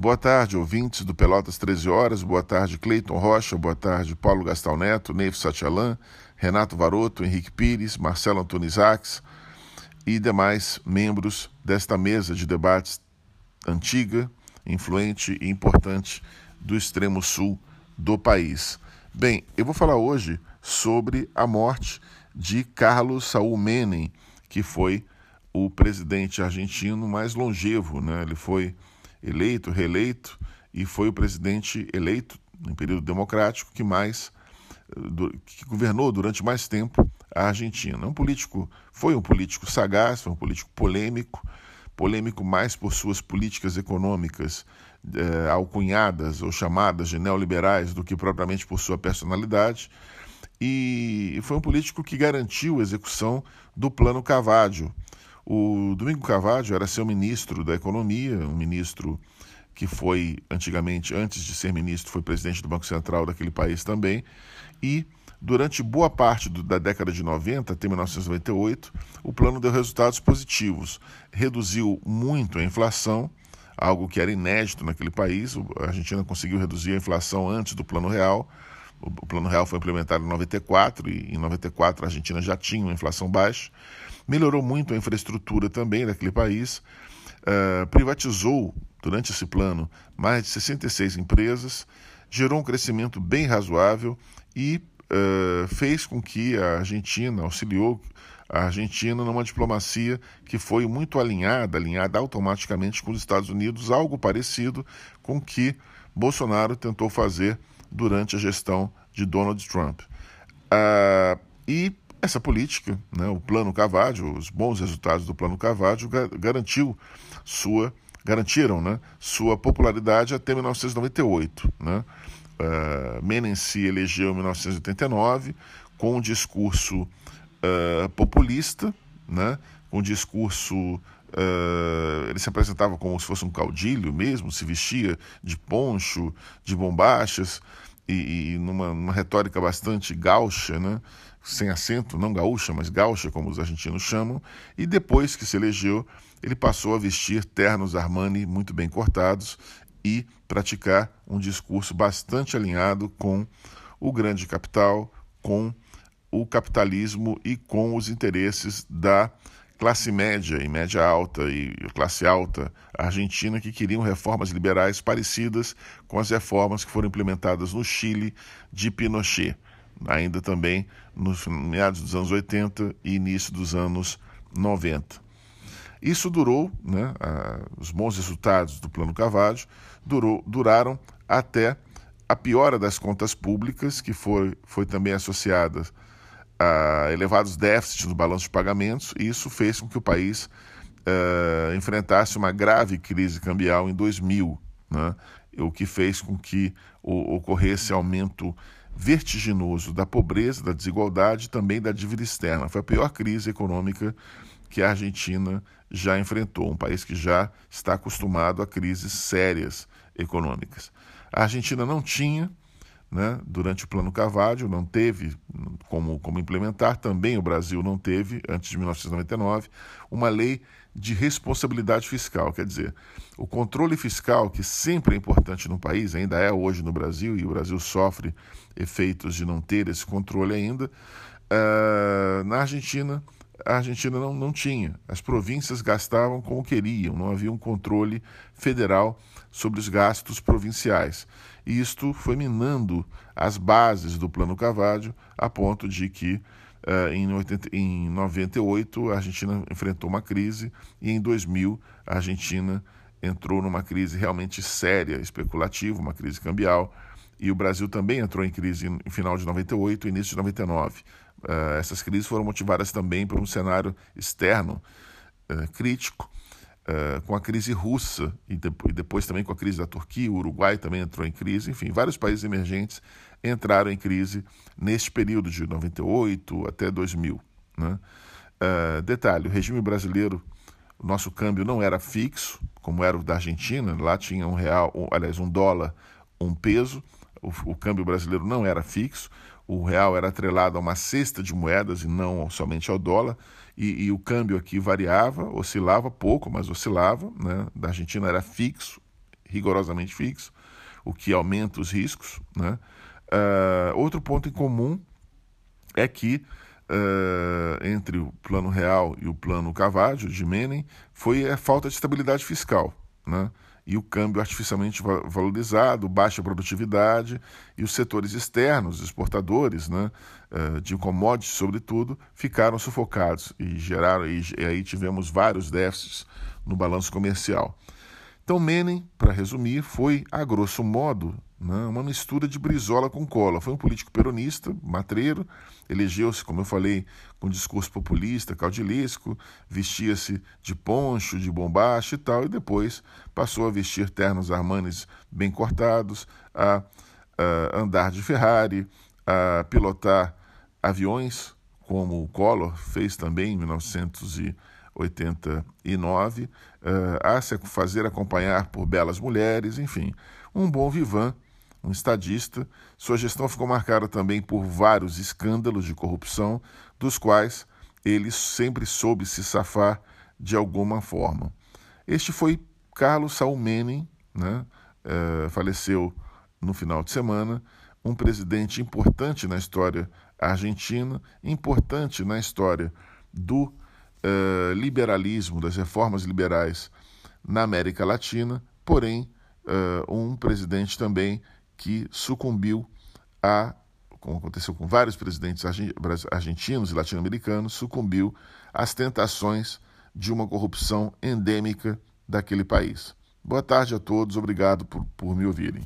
Boa tarde, ouvintes do Pelotas 13 Horas. Boa tarde, Cleiton Rocha. Boa tarde, Paulo Gastal Neto, Neif Satialan, Renato Varoto, Henrique Pires, Marcelo Antônio Isaacs e demais membros desta mesa de debates antiga, influente e importante do extremo sul do país. Bem, eu vou falar hoje sobre a morte de Carlos Saúl Menem, que foi o presidente argentino mais longevo, né? Ele foi eleito, reeleito e foi o presidente eleito em período democrático que mais que governou durante mais tempo a Argentina. Um político, foi um político sagaz, foi um político polêmico, polêmico mais por suas políticas econômicas eh, alcunhadas ou chamadas de neoliberais do que propriamente por sua personalidade. E foi um político que garantiu a execução do Plano Cavádio, o Domingo Carvalho era seu ministro da Economia, um ministro que foi antigamente, antes de ser ministro, foi presidente do Banco Central daquele país também, e durante boa parte do, da década de 90, até 1998, o plano deu resultados positivos. Reduziu muito a inflação, algo que era inédito naquele país. A Argentina conseguiu reduzir a inflação antes do Plano Real. O Plano Real foi implementado em 94 e em 94 a Argentina já tinha uma inflação baixa melhorou muito a infraestrutura também daquele país, uh, privatizou, durante esse plano, mais de 66 empresas, gerou um crescimento bem razoável e uh, fez com que a Argentina, auxiliou a Argentina numa diplomacia que foi muito alinhada, alinhada automaticamente com os Estados Unidos, algo parecido com o que Bolsonaro tentou fazer durante a gestão de Donald Trump. Uh, e essa política, né, o Plano Cavaggio, os bons resultados do Plano Cavaggio garantiu sua, garantiram né, sua popularidade até 1998. Né? Uh, Menem se elegeu em 1989 com um discurso uh, populista, né, com um discurso Uh, ele se apresentava como se fosse um caudilho mesmo, se vestia de poncho, de bombachas e, e numa, numa, retórica bastante gaúcha, né? sem acento, não gaúcha, mas gaúcha, como os argentinos chamam, e depois que se elegeu, ele passou a vestir ternos Armani muito bem cortados e praticar um discurso bastante alinhado com o grande capital, com o capitalismo e com os interesses da classe média e média alta e classe alta argentina que queriam reformas liberais parecidas com as reformas que foram implementadas no Chile de Pinochet ainda também nos meados dos anos 80 e início dos anos 90. Isso durou, né, a, os bons resultados do Plano Carvalho durou, duraram até a piora das contas públicas, que foi, foi também associada a elevados déficits no balanço de pagamentos, e isso fez com que o país uh, enfrentasse uma grave crise cambial em 2000, né, o que fez com que ocorresse aumento vertiginoso da pobreza, da desigualdade e também da dívida externa. Foi a pior crise econômica que a Argentina já enfrentou, um país que já está acostumado a crises sérias econômicas. A Argentina não tinha, né, durante o Plano Carvalho, não teve como, como implementar, também o Brasil não teve, antes de 1999, uma lei de responsabilidade fiscal, quer dizer, o controle fiscal, que sempre é importante no país, ainda é hoje no Brasil, e o Brasil sofre efeitos de não ter esse controle ainda, uh, na Argentina, a Argentina não, não tinha. As províncias gastavam como queriam, não havia um controle federal sobre os gastos provinciais. E isto foi minando as bases do Plano Cavallo, a ponto de que Uh, em, 80, em 98, a Argentina enfrentou uma crise e em 2000 a Argentina entrou numa crise realmente séria, especulativa, uma crise cambial, e o Brasil também entrou em crise no final de 98 e início de 99. Uh, essas crises foram motivadas também por um cenário externo uh, crítico, uh, com a crise russa e, e, depois também com a crise da Turquia, o Uruguai também entrou em crise, enfim, vários países emergentes entraram em crise neste período de 98 até 2000. Né? Uh, detalhe: o regime brasileiro, o nosso câmbio não era fixo, como era o da Argentina, lá tinha um real, um, aliás, um dólar, um peso, o, o câmbio brasileiro não era fixo, o real era atrelado a uma cesta de moedas e não somente ao dólar, e, e, o câmbio aqui variava, oscilava pouco, mas oscilava, né? da Argentina era fixo, rigorosamente fixo, o que aumenta os riscos. Né? Uh, outro ponto em comum é que uh, entre o plano real e o plano Cavaggio de Menem foi a falta de estabilidade fiscal. Né? e o câmbio artificialmente valorizado, baixa produtividade e os setores externos, exportadores, né, eh, de commodities sobretudo, ficaram sufocados e geraram e aí tivemos vários déficits no balanço comercial. Então Menem, para resumir, foi a grosso modo uma mistura de Brizola com Collor. Foi um político peronista, matreiro, elegeu-se, como eu falei, com discurso populista, caudilesco, vestia-se de poncho, de bombacha e tal, e depois passou a vestir ternos armanes bem cortados, a, a andar de Ferrari, a pilotar aviões, como o Collor fez também em 1989, a se fazer acompanhar por belas mulheres, enfim, um bom vivan um estadista. Sua gestão ficou marcada também por vários escândalos de corrupção, dos quais ele sempre soube se safar de alguma forma. Este foi Carlos Saul Menem, né? É, faleceu no final de semana, um presidente importante na história argentina, importante na história do é, liberalismo, das reformas liberais na América Latina, porém, é, um presidente também que sucumbiu a, como aconteceu com vários presidentes argentinos e latino-americanos, sucumbiu às tentações de uma corrupção endêmica daquele país. Boa tarde a todos, obrigado por, por me ouvirem.